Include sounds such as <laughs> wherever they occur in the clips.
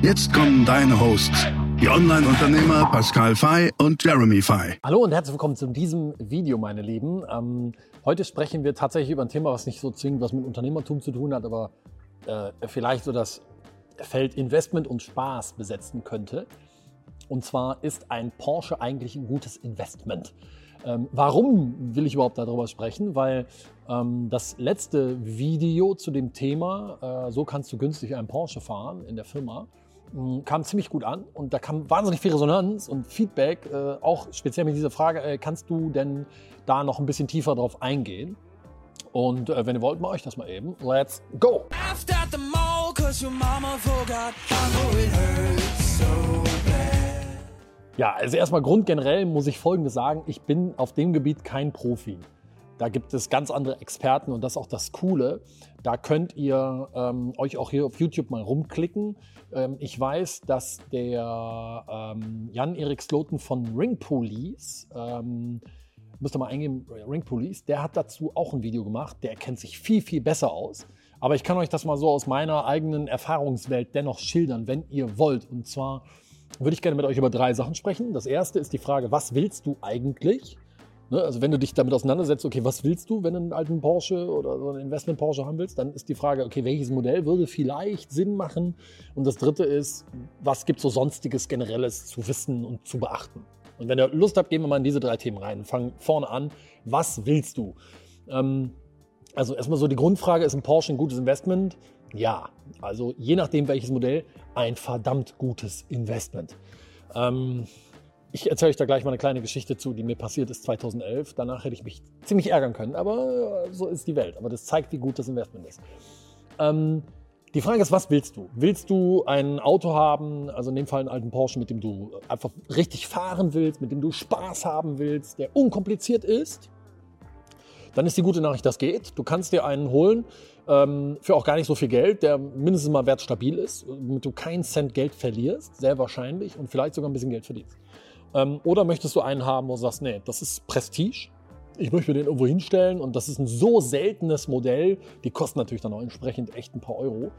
Jetzt kommen deine Hosts, die Online-Unternehmer Pascal Fay und Jeremy Fay. Hallo und herzlich willkommen zu diesem Video, meine Lieben. Ähm, heute sprechen wir tatsächlich über ein Thema, was nicht so zwingend was mit Unternehmertum zu tun hat, aber äh, vielleicht so das Feld Investment und Spaß besetzen könnte. Und zwar ist ein Porsche eigentlich ein gutes Investment. Ähm, warum will ich überhaupt darüber sprechen? Weil ähm, das letzte Video zu dem Thema, äh, so kannst du günstig einen Porsche fahren in der Firma, kam ziemlich gut an und da kam wahnsinnig viel Resonanz und Feedback, äh, auch speziell mit dieser Frage, äh, kannst du denn da noch ein bisschen tiefer drauf eingehen? Und äh, wenn ihr wollt, mache ich das mal eben. Let's go! Ja, also erstmal grundgenerell muss ich Folgendes sagen. Ich bin auf dem Gebiet kein Profi. Da gibt es ganz andere Experten und das ist auch das Coole. Da könnt ihr ähm, euch auch hier auf YouTube mal rumklicken. Ähm, ich weiß, dass der ähm, Jan-Erik Sloten von Ring Police, ähm, müsst ihr mal eingeben, Ring Police, der hat dazu auch ein Video gemacht. Der kennt sich viel, viel besser aus. Aber ich kann euch das mal so aus meiner eigenen Erfahrungswelt dennoch schildern, wenn ihr wollt. Und zwar würde ich gerne mit euch über drei Sachen sprechen. Das erste ist die Frage, was willst du eigentlich? Ne, also wenn du dich damit auseinandersetzt, okay, was willst du, wenn du einen alten Porsche oder so einen Investment Porsche haben willst, dann ist die Frage, okay, welches Modell würde vielleicht Sinn machen? Und das dritte ist, was gibt es so sonstiges Generelles zu wissen und zu beachten? Und wenn ihr Lust habt, gehen wir mal in diese drei Themen rein. Fangen vorne an. Was willst du? Ähm, also erstmal so die Grundfrage, ist ein Porsche ein gutes Investment? Ja, also je nachdem welches Modell, ein verdammt gutes Investment. Ähm, ich erzähle euch da gleich mal eine kleine Geschichte zu, die mir passiert ist 2011. Danach hätte ich mich ziemlich ärgern können, aber so ist die Welt. Aber das zeigt, wie gut das Investment ist. Ähm, die Frage ist, was willst du? Willst du ein Auto haben, also in dem Fall einen alten Porsche, mit dem du einfach richtig fahren willst, mit dem du Spaß haben willst, der unkompliziert ist? Dann ist die gute Nachricht, das geht. Du kannst dir einen holen ähm, für auch gar nicht so viel Geld, der mindestens mal wertstabil ist, damit du keinen Cent Geld verlierst, sehr wahrscheinlich, und vielleicht sogar ein bisschen Geld verdienst. Ähm, oder möchtest du einen haben, wo du sagst, nee, das ist Prestige, ich möchte mir den irgendwo hinstellen und das ist ein so seltenes Modell, die kosten natürlich dann auch entsprechend echt ein paar Euro.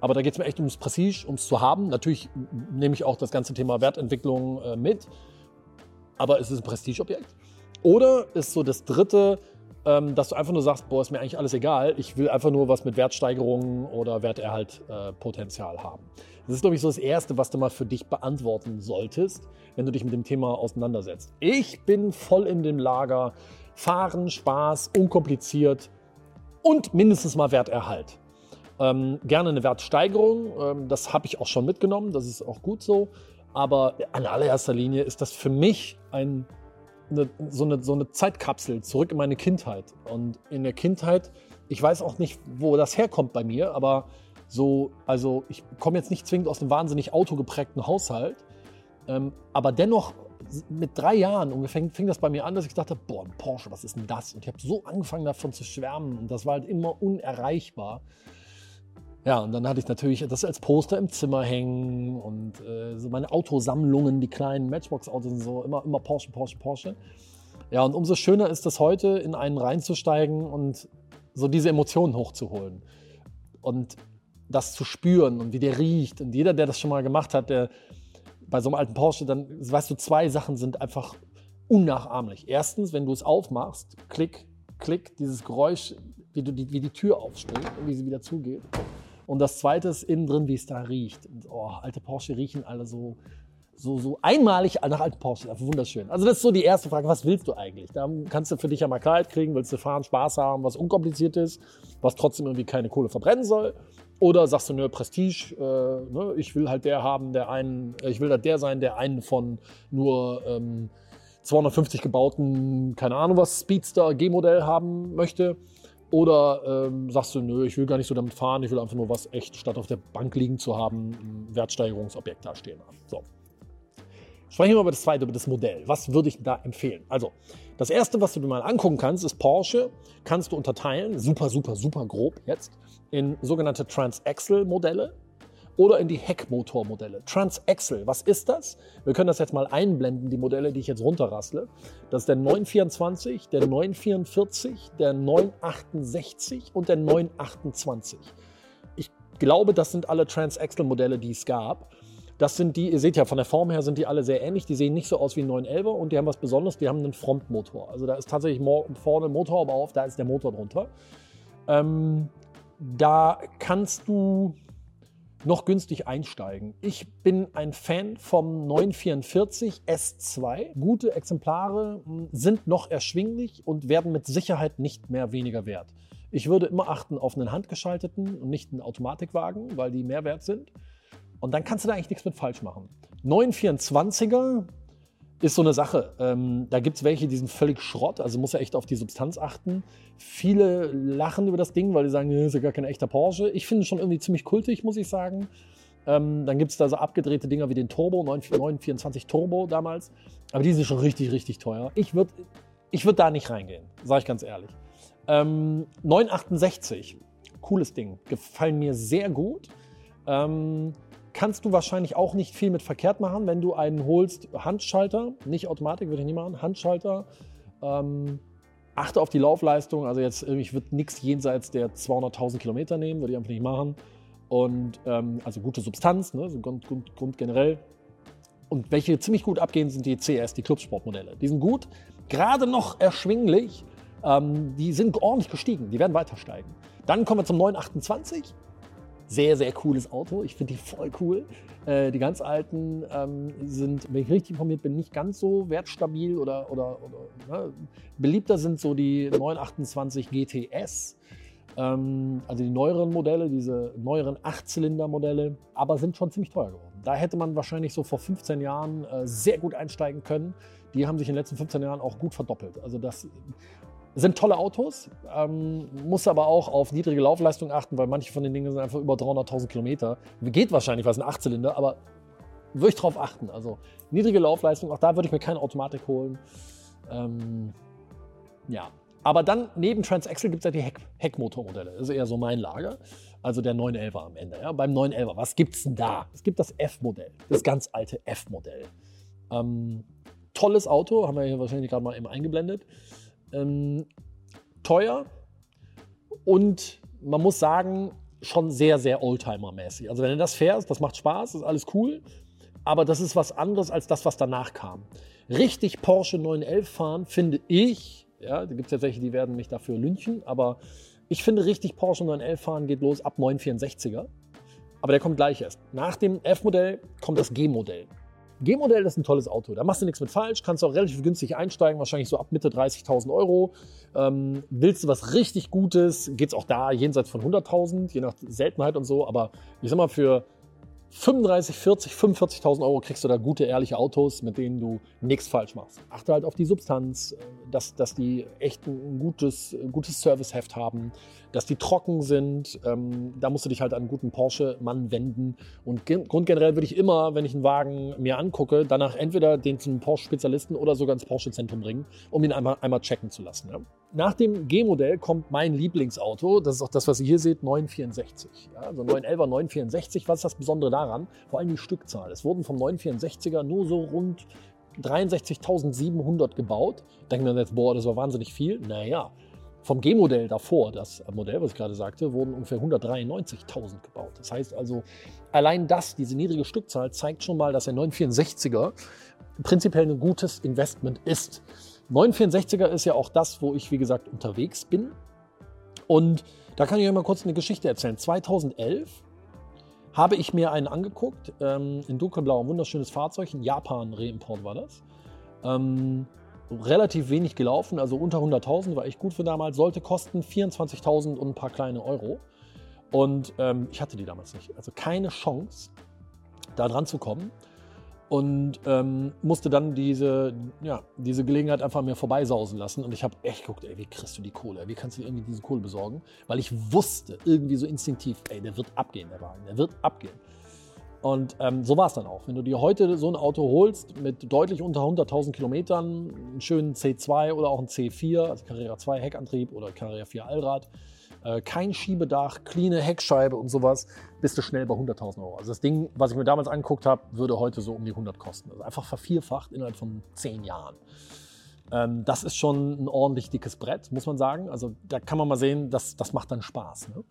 Aber da geht es mir echt ums Prestige, ums zu haben. Natürlich nehme ich auch das ganze Thema Wertentwicklung äh, mit, aber es ist ein Prestigeobjekt. Oder ist so das dritte, ähm, dass du einfach nur sagst, boah, ist mir eigentlich alles egal, ich will einfach nur was mit Wertsteigerungen oder Werterhaltpotenzial äh, haben. Das ist, glaube ich, so das Erste, was du mal für dich beantworten solltest, wenn du dich mit dem Thema auseinandersetzt. Ich bin voll in dem Lager Fahren, Spaß, unkompliziert und mindestens mal Werterhalt. Ähm, gerne eine Wertsteigerung, ähm, das habe ich auch schon mitgenommen, das ist auch gut so. Aber an allererster Linie ist das für mich ein eine, so, eine, so eine Zeitkapsel zurück in meine Kindheit. Und in der Kindheit, ich weiß auch nicht, wo das herkommt bei mir, aber so, also ich komme jetzt nicht zwingend aus einem wahnsinnig autogeprägten Haushalt, ähm, aber dennoch mit drei Jahren ungefähr fing das bei mir an, dass ich dachte, boah, ein Porsche, was ist denn das? Und ich habe so angefangen davon zu schwärmen und das war halt immer unerreichbar. Ja, und dann hatte ich natürlich das als Poster im Zimmer hängen und äh, so meine Autosammlungen, die kleinen Matchbox-Autos und so, immer, immer Porsche, Porsche, Porsche. Ja, und umso schöner ist es heute, in einen reinzusteigen und so diese Emotionen hochzuholen. Und das zu spüren und wie der riecht. Und jeder, der das schon mal gemacht hat, der bei so einem alten Porsche, dann weißt du, zwei Sachen sind einfach unnachahmlich. Erstens, wenn du es aufmachst, klick, klick, dieses Geräusch, wie, du die, wie die Tür aufspringt und wie sie wieder zugeht. Und das zweite ist innen drin, wie es da riecht. Und, oh, alte Porsche riechen alle so, so, so einmalig nach alten Porsche. Einfach wunderschön. Also das ist so die erste Frage, was willst du eigentlich? Da kannst du für dich ja mal Klarheit kriegen, willst du fahren, Spaß haben, was unkompliziert ist, was trotzdem irgendwie keine Kohle verbrennen soll. Oder sagst du, nö, Prestige, äh, ne, ich will halt der haben, der einen, ich will halt der sein, der einen von nur ähm, 250 gebauten, keine Ahnung was, Speedster G-Modell haben möchte Oder ähm, sagst du, nö, ich will gar nicht so damit fahren, ich will einfach nur was echt statt auf der Bank liegen zu haben, ein Wertsteigerungsobjekt da stehen haben. So. Sprechen wir über das zweite, über das Modell. Was würde ich da empfehlen? Also, das erste, was du dir mal angucken kannst, ist Porsche. Kannst du unterteilen, super, super, super grob jetzt, in sogenannte Transaxle-Modelle oder in die Heckmotormodelle. Transaxle, was ist das? Wir können das jetzt mal einblenden, die Modelle, die ich jetzt runterrassle. Das ist der 924, der 944, der 968 und der 928. Ich glaube, das sind alle Transaxle-Modelle, die es gab. Das sind die, ihr seht ja, von der Form her sind die alle sehr ähnlich. Die sehen nicht so aus wie ein 911er und die haben was Besonderes, die haben einen Frontmotor. Also da ist tatsächlich vorne ein Motorhaube auf, da ist der Motor drunter. Ähm, da kannst du noch günstig einsteigen. Ich bin ein Fan vom 944 S2. Gute Exemplare hm, sind noch erschwinglich und werden mit Sicherheit nicht mehr weniger wert. Ich würde immer achten auf einen handgeschalteten und nicht einen Automatikwagen, weil die mehr wert sind. Und dann kannst du da eigentlich nichts mit falsch machen. 924er ist so eine Sache. Ähm, da gibt es welche, die sind völlig Schrott, also muss ja echt auf die Substanz achten. Viele lachen über das Ding, weil die sagen, das ist ja gar kein echter Porsche. Ich finde es schon irgendwie ziemlich kultig, muss ich sagen. Ähm, dann gibt es da so abgedrehte Dinger wie den Turbo, 924 Turbo damals. Aber die sind schon richtig, richtig teuer. Ich würde ich würd da nicht reingehen, sage ich ganz ehrlich. Ähm, 968, cooles Ding, gefallen mir sehr gut. Ähm, kannst du wahrscheinlich auch nicht viel mit verkehrt machen, wenn du einen holst. Handschalter, nicht Automatik, würde ich nicht machen. Handschalter. Ähm, achte auf die Laufleistung. Also jetzt, ich würde nichts jenseits der 200.000 Kilometer nehmen, würde ich einfach nicht machen. Und ähm, also gute Substanz, ne, so Grund, Grund, Grund generell. Und welche ziemlich gut abgehen, sind die CS, die Clubsportmodelle. Die sind gut, gerade noch erschwinglich. Ähm, die sind ordentlich gestiegen, die werden weiter steigen. Dann kommen wir zum 928 sehr, sehr cooles Auto. Ich finde die voll cool. Äh, die ganz alten ähm, sind, wenn ich richtig informiert bin, nicht ganz so wertstabil oder, oder, oder ne? beliebter sind so die 928 GTS. Ähm, also die neueren Modelle, diese neueren Achtzylinder-Modelle, aber sind schon ziemlich teuer geworden. Da hätte man wahrscheinlich so vor 15 Jahren äh, sehr gut einsteigen können. Die haben sich in den letzten 15 Jahren auch gut verdoppelt. Also das sind tolle Autos, ähm, muss aber auch auf niedrige Laufleistung achten, weil manche von den Dingen sind einfach über 300.000 Kilometer. Geht wahrscheinlich, was ein Achtzylinder, aber würde ich darauf achten. Also niedrige Laufleistung, auch da würde ich mir keine Automatik holen. Ähm, ja, aber dann neben Transaxle gibt es ja die Heck Heckmotormodelle. Das ist eher so mein Lager. Also der 911er am Ende. Ja. Beim 911er, was gibt es denn da? Es gibt das F-Modell, das ganz alte F-Modell. Ähm, tolles Auto, haben wir hier wahrscheinlich gerade mal eben eingeblendet ähm, teuer und man muss sagen, schon sehr, sehr Oldtimer-mäßig. Also wenn du das fährst, das macht Spaß, ist alles cool, aber das ist was anderes als das, was danach kam. Richtig Porsche 911 fahren, finde ich, ja, da gibt es welche, die werden mich dafür lynchen, aber ich finde richtig Porsche 911 fahren geht los ab 964er. Aber der kommt gleich erst. Nach dem F-Modell kommt das G-Modell. G-Modell ist ein tolles Auto. Da machst du nichts mit falsch, kannst auch relativ günstig einsteigen, wahrscheinlich so ab Mitte 30.000 Euro. Ähm, willst du was richtig Gutes, geht es auch da jenseits von 100.000, je nach Seltenheit und so. Aber ich sag mal, für 35, 40, 45.000 Euro kriegst du da gute, ehrliche Autos, mit denen du nichts falsch machst. Achte halt auf die Substanz, äh, dass, dass die echt ein gutes, gutes Serviceheft haben, dass die trocken sind. Ähm, da musst du dich halt an einen guten Porsche-Mann wenden. Und grundgenerell würde ich immer, wenn ich einen Wagen mir angucke, danach entweder den zum Porsche-Spezialisten oder sogar ins Porsche-Zentrum bringen, um ihn einmal, einmal checken zu lassen. Ja. Nach dem G-Modell kommt mein Lieblingsauto. Das ist auch das, was ihr hier seht, 964. Ja, also 911er 964. Was ist das Besondere daran? Vor allem die Stückzahl. Es wurden vom 964er nur so rund 63.700 gebaut. Denken wir jetzt, boah, das war wahnsinnig viel. Naja, vom G-Modell davor, das Modell, was ich gerade sagte, wurden ungefähr 193.000 gebaut. Das heißt also, allein das, diese niedrige Stückzahl, zeigt schon mal, dass der 964er prinzipiell ein gutes Investment ist. 964er ist ja auch das, wo ich, wie gesagt, unterwegs bin. Und da kann ich euch mal kurz eine Geschichte erzählen. 2011 habe ich mir einen angeguckt, ähm, in dunkelblau, ein wunderschönes Fahrzeug, ein Japan-Reimport war das. Ähm, relativ wenig gelaufen, also unter 100.000, war echt gut für damals, sollte kosten 24.000 und ein paar kleine Euro. Und ähm, ich hatte die damals nicht. Also keine Chance, da dran zu kommen. Und ähm, musste dann diese, ja, diese Gelegenheit einfach mir vorbeisausen lassen. Und ich habe echt geguckt, ey, wie kriegst du die Kohle? Wie kannst du irgendwie diese Kohle besorgen? Weil ich wusste irgendwie so instinktiv, ey, der wird abgehen, der Wagen, der wird abgehen. Und ähm, so war es dann auch. Wenn du dir heute so ein Auto holst mit deutlich unter 100.000 Kilometern, einen schönen C2 oder auch einen C4, also Carrera 2 Heckantrieb oder Carrera 4 Allrad, kein Schiebedach, cleane Heckscheibe und sowas, bist du schnell bei 100.000 Euro. Also das Ding, was ich mir damals angeguckt habe, würde heute so um die 100 kosten. Also einfach vervierfacht innerhalb von 10 Jahren. Ähm, das ist schon ein ordentlich dickes Brett, muss man sagen. Also da kann man mal sehen, das, das macht dann Spaß. Ne?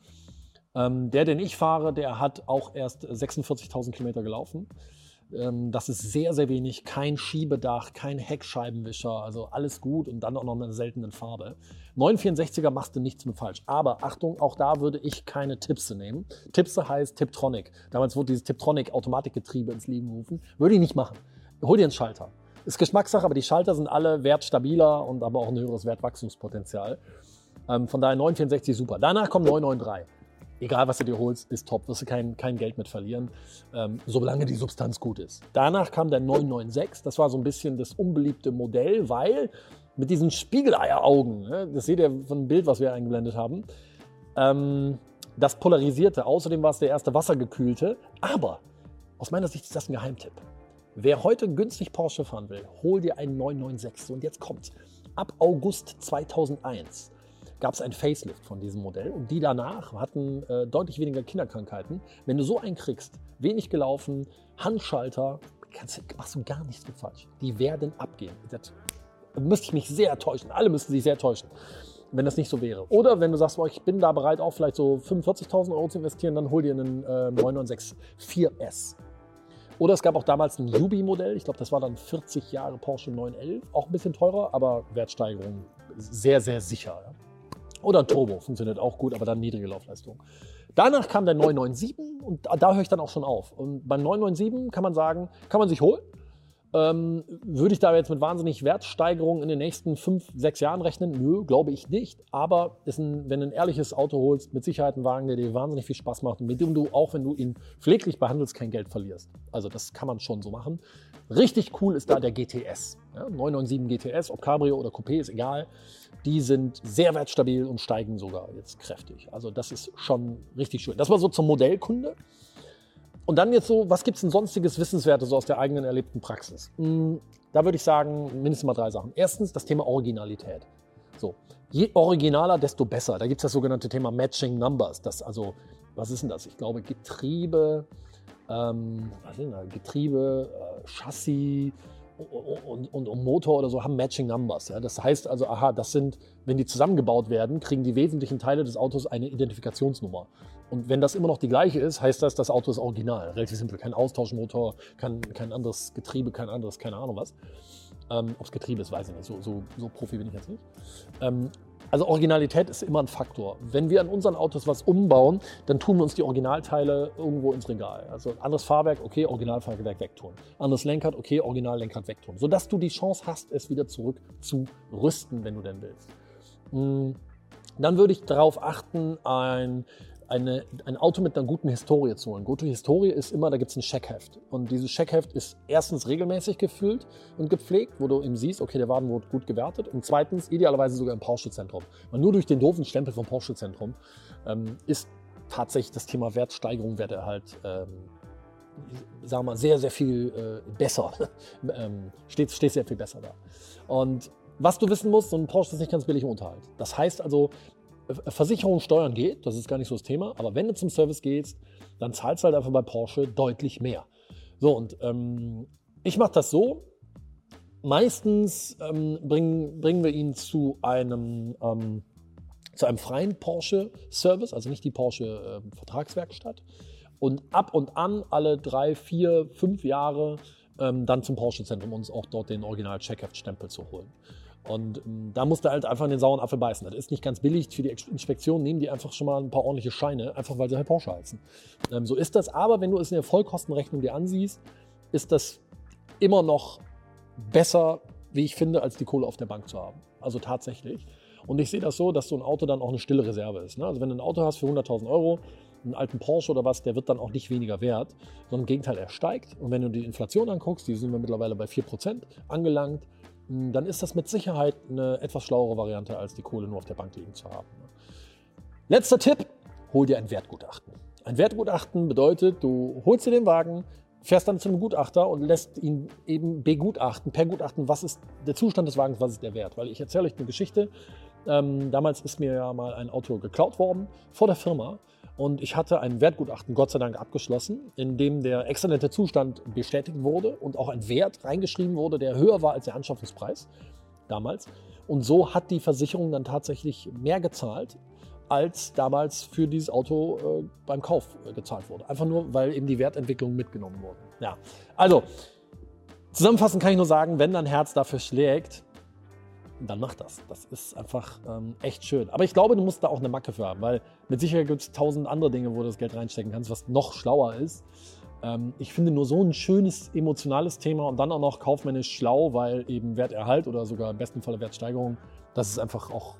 Ähm, der, den ich fahre, der hat auch erst 46.000 Kilometer gelaufen. Ähm, das ist sehr, sehr wenig. Kein Schiebedach, kein Heckscheibenwischer, also alles gut und dann auch noch in einer seltenen Farbe. 964er machst du nichts mit falsch. Aber Achtung, auch da würde ich keine Tipse nehmen. Tipse heißt Tiptronic. Damals wurde dieses Tiptronic Automatikgetriebe ins Leben gerufen. Würde ich nicht machen. Hol dir einen Schalter. Ist Geschmackssache, aber die Schalter sind alle wertstabiler und aber auch ein höheres Wertwachstumspotenzial. Ähm, von daher 964 super. Danach kommt 993 egal was du dir holst, ist top, wirst du kein, kein Geld mit verlieren, ähm, solange die Substanz gut ist. Danach kam der 996, das war so ein bisschen das unbeliebte Modell, weil mit diesen Spiegeleieraugen, ne, das seht ihr von dem Bild, was wir eingeblendet haben, ähm, das polarisierte. Außerdem war es der erste wassergekühlte, aber aus meiner Sicht ist das ein Geheimtipp. Wer heute günstig Porsche fahren will, hol dir einen 996. Und jetzt kommt's. Ab August 2001 gab es ein Facelift von diesem Modell und die danach hatten äh, deutlich weniger Kinderkrankheiten. Wenn du so einen kriegst, wenig gelaufen, Handschalter, kannst, machst du gar nichts mit falsch. Die werden abgehen. Das müsste ich mich sehr täuschen. Alle müssten sich sehr täuschen, wenn das nicht so wäre. Oder wenn du sagst, boah, ich bin da bereit, auch vielleicht so 45.000 Euro zu investieren, dann hol dir einen äh, 996 4S. Oder es gab auch damals ein Jubi-Modell, ich glaube, das war dann 40 Jahre Porsche 911, auch ein bisschen teurer, aber Wertsteigerung sehr, sehr sicher. Ja. Oder ein Turbo, funktioniert auch gut, aber dann niedrige Laufleistung. Danach kam der 997 und da höre ich dann auch schon auf. Und beim 997 kann man sagen, kann man sich holen. Ähm, würde ich da jetzt mit wahnsinnig Wertsteigerungen in den nächsten fünf, sechs Jahren rechnen? Nö, glaube ich nicht. Aber ein, wenn du ein ehrliches Auto holst, mit Sicherheit ein Wagen, der dir wahnsinnig viel Spaß macht und mit dem du, auch wenn du ihn pfleglich behandelst, kein Geld verlierst. Also das kann man schon so machen. Richtig cool ist da der GTS. Ja, 997 GTS, ob Cabrio oder Coupé, ist egal. Die sind sehr wertstabil und steigen sogar jetzt kräftig. Also das ist schon richtig schön. Das war so zum Modellkunde. Und dann jetzt so, was gibt es denn sonstiges Wissenswertes so aus der eigenen erlebten Praxis? Hm, da würde ich sagen, mindestens mal drei Sachen. Erstens das Thema Originalität. So, je originaler, desto besser. Da gibt es das sogenannte Thema Matching Numbers. Das also, was ist denn das? Ich glaube, Getriebe, ähm, was sind das? Getriebe, äh, Chassis, und, und, und, Motor oder so haben Matching Numbers. Ja? Das heißt also, aha, das sind, wenn die zusammengebaut werden, kriegen die wesentlichen Teile des Autos eine Identifikationsnummer. Und wenn das immer noch die gleiche ist, heißt das, das Auto ist original. Relativ simpel. Kein Austauschmotor, kein, kein anderes Getriebe, kein anderes, keine Ahnung was. Ähm, Ob es Getriebe ist, weiß ich nicht. So, so, so Profi bin ich jetzt nicht. Ähm, also Originalität ist immer ein Faktor. Wenn wir an unseren Autos was umbauen, dann tun wir uns die Originalteile irgendwo ins Regal. Also anderes Fahrwerk, okay, Originalfahrwerk wegtun. Anderes Lenkrad, okay, Originallenkrad wegtun. Sodass du die Chance hast, es wieder zurück zu rüsten, wenn du denn willst. Hm, dann würde ich darauf achten, ein eine, ein Auto mit einer guten Historie zu holen. Gute Historie ist immer, da gibt es ein Checkheft. Und dieses Checkheft ist erstens regelmäßig gefüllt und gepflegt, wo du eben siehst, okay, der Wagen wurde gut gewertet. Und zweitens, idealerweise sogar im Porsche-Zentrum. Weil nur durch den doofen Stempel vom Porsche-Zentrum ähm, ist tatsächlich das Thema Wertsteigerung, Werterhalt, ähm, sagen wir mal, sehr, sehr viel äh, besser. <laughs> ähm, steht, steht sehr viel besser da. Und was du wissen musst, so ein Porsche ist nicht ganz billig im Unterhalt. Das heißt also, Versicherung, Steuern geht, das ist gar nicht so das Thema, aber wenn du zum Service gehst, dann zahlst du halt einfach bei Porsche deutlich mehr. So, und ähm, ich mache das so. Meistens ähm, bringen, bringen wir ihn zu einem, ähm, zu einem freien Porsche-Service, also nicht die Porsche-Vertragswerkstatt. Ähm, und ab und an, alle drei, vier, fünf Jahre, ähm, dann zum Porsche-Zentrum, um uns auch dort den Original-Checkheft-Stempel zu holen. Und ähm, da musst du halt einfach in den sauren Apfel beißen. Das ist nicht ganz billig. Für die Inspektion nehmen die einfach schon mal ein paar ordentliche Scheine, einfach weil sie halt Porsche heißen. Ähm, so ist das. Aber wenn du es in der Vollkostenrechnung dir ansiehst, ist das immer noch besser, wie ich finde, als die Kohle auf der Bank zu haben. Also tatsächlich. Und ich sehe das so, dass so ein Auto dann auch eine stille Reserve ist. Ne? Also wenn du ein Auto hast für 100.000 Euro, einen alten Porsche oder was, der wird dann auch nicht weniger wert, sondern im Gegenteil, er steigt. Und wenn du die Inflation anguckst, die sind wir mittlerweile bei 4% angelangt, dann ist das mit Sicherheit eine etwas schlauere Variante, als die Kohle nur auf der Bank liegen zu haben. Letzter Tipp, hol dir ein Wertgutachten. Ein Wertgutachten bedeutet, du holst dir den Wagen, fährst dann zu einem Gutachter und lässt ihn eben begutachten, per Gutachten, was ist der Zustand des Wagens, was ist der Wert. Weil ich erzähle euch eine Geschichte. Ähm, damals ist mir ja mal ein Auto geklaut worden vor der Firma und ich hatte ein Wertgutachten, Gott sei Dank, abgeschlossen, in dem der exzellente Zustand bestätigt wurde und auch ein Wert reingeschrieben wurde, der höher war als der Anschaffungspreis damals. Und so hat die Versicherung dann tatsächlich mehr gezahlt, als damals für dieses Auto äh, beim Kauf äh, gezahlt wurde. Einfach nur, weil eben die Wertentwicklung mitgenommen wurde. Ja, also zusammenfassend kann ich nur sagen, wenn dein Herz dafür schlägt, dann mach das. Das ist einfach ähm, echt schön. Aber ich glaube, du musst da auch eine Macke für haben, weil mit Sicherheit gibt es tausend andere Dinge, wo du das Geld reinstecken kannst, was noch schlauer ist. Ähm, ich finde nur so ein schönes emotionales Thema und dann auch noch kaufmännisch schlau, weil eben Werterhalt oder sogar im besten Falle Wertsteigerung, das ist einfach auch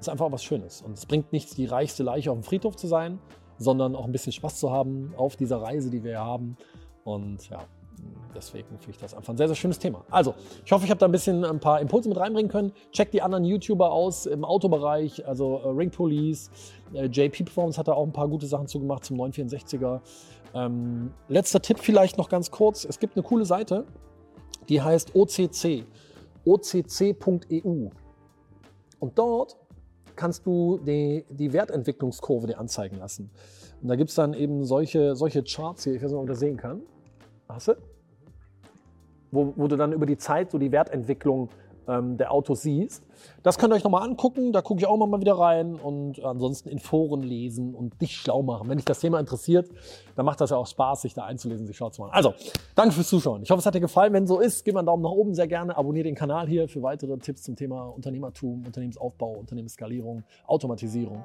ist einfach was Schönes. Und es bringt nichts, die reichste Leiche auf dem Friedhof zu sein, sondern auch ein bisschen Spaß zu haben auf dieser Reise, die wir haben. Und ja, deswegen finde ich das einfach ein sehr, sehr schönes Thema. Also, ich hoffe, ich habe da ein bisschen ein paar Impulse mit reinbringen können. Checkt die anderen YouTuber aus im Autobereich, also äh, Ring Police, äh, JP Performance hat da auch ein paar gute Sachen zugemacht zum 964er. Ähm, letzter Tipp vielleicht noch ganz kurz. Es gibt eine coole Seite, die heißt OCC, occ.eu. Und dort kannst du die, die Wertentwicklungskurve dir anzeigen lassen. Und da gibt es dann eben solche, solche Charts hier, ich weiß nicht, ob man das sehen kann. Hast du? Wo, wo du dann über die Zeit so die Wertentwicklung ähm, der Autos siehst. Das könnt ihr euch nochmal angucken, da gucke ich auch mal wieder rein und ansonsten in Foren lesen und dich schlau machen. Wenn dich das Thema interessiert, dann macht das ja auch Spaß, sich da einzulesen, sich schlau zu machen. Also, danke fürs Zuschauen. Ich hoffe, es hat dir gefallen. Wenn so ist, gib mal einen Daumen nach oben sehr gerne. Abonniere den Kanal hier für weitere Tipps zum Thema Unternehmertum, Unternehmensaufbau, Unternehmensskalierung, Automatisierung.